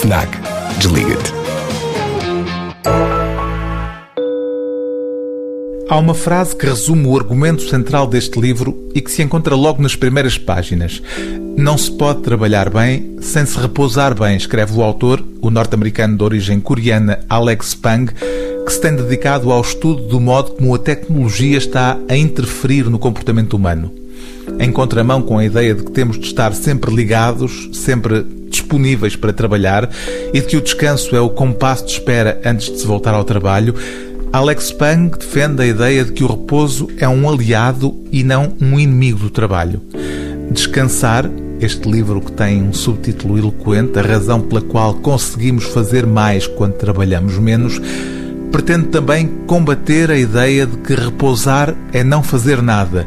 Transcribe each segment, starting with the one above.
FNAC. Desliga-te. Há uma frase que resume o argumento central deste livro e que se encontra logo nas primeiras páginas. Não se pode trabalhar bem sem se repousar bem, escreve o autor, o norte-americano de origem coreana Alex Pang, que se tem dedicado ao estudo do modo como a tecnologia está a interferir no comportamento humano. Em contramão com a ideia de que temos de estar sempre ligados, sempre disponíveis para trabalhar e de que o descanso é o compasso de espera antes de se voltar ao trabalho, Alex Pang defende a ideia de que o repouso é um aliado e não um inimigo do trabalho. Descansar, este livro que tem um subtítulo eloquente, a razão pela qual conseguimos fazer mais quando trabalhamos menos, pretende também combater a ideia de que repousar é não fazer nada.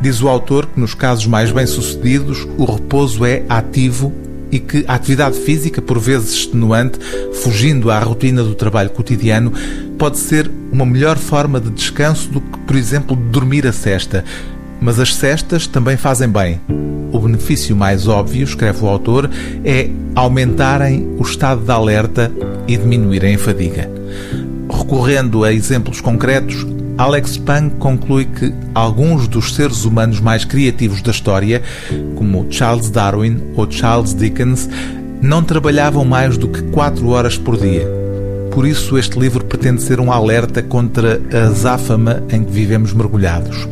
Diz o autor que nos casos mais bem-sucedidos o repouso é ativo e que a atividade física, por vezes extenuante, fugindo à rotina do trabalho cotidiano, pode ser uma melhor forma de descanso do que, por exemplo, dormir a cesta. Mas as cestas também fazem bem. O benefício mais óbvio, escreve o autor, é aumentarem o estado de alerta e diminuírem a fadiga. Recorrendo a exemplos concretos, Alex Pang conclui que alguns dos seres humanos mais criativos da história, como Charles Darwin ou Charles Dickens, não trabalhavam mais do que 4 horas por dia. Por isso, este livro pretende ser um alerta contra a azáfama em que vivemos mergulhados.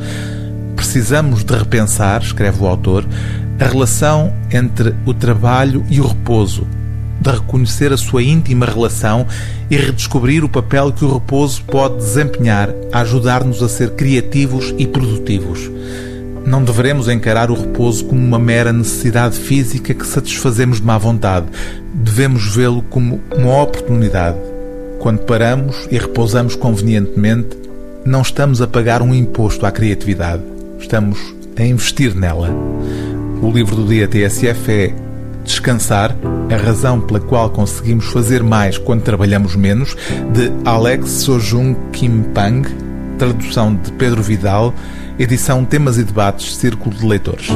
Precisamos de repensar, escreve o autor, a relação entre o trabalho e o repouso, de reconhecer a sua íntima relação e redescobrir o papel que o repouso pode desempenhar a ajudar-nos a ser criativos e produtivos. Não deveremos encarar o repouso como uma mera necessidade física que satisfazemos de má vontade. Devemos vê-lo como uma oportunidade. Quando paramos e repousamos convenientemente, não estamos a pagar um imposto à criatividade. Estamos a investir nela. O livro do dia TSF é Descansar, a razão pela qual conseguimos fazer mais quando trabalhamos menos, de Alex Sojung Kim Pang, tradução de Pedro Vidal, edição Temas e Debates, Círculo de Leitores.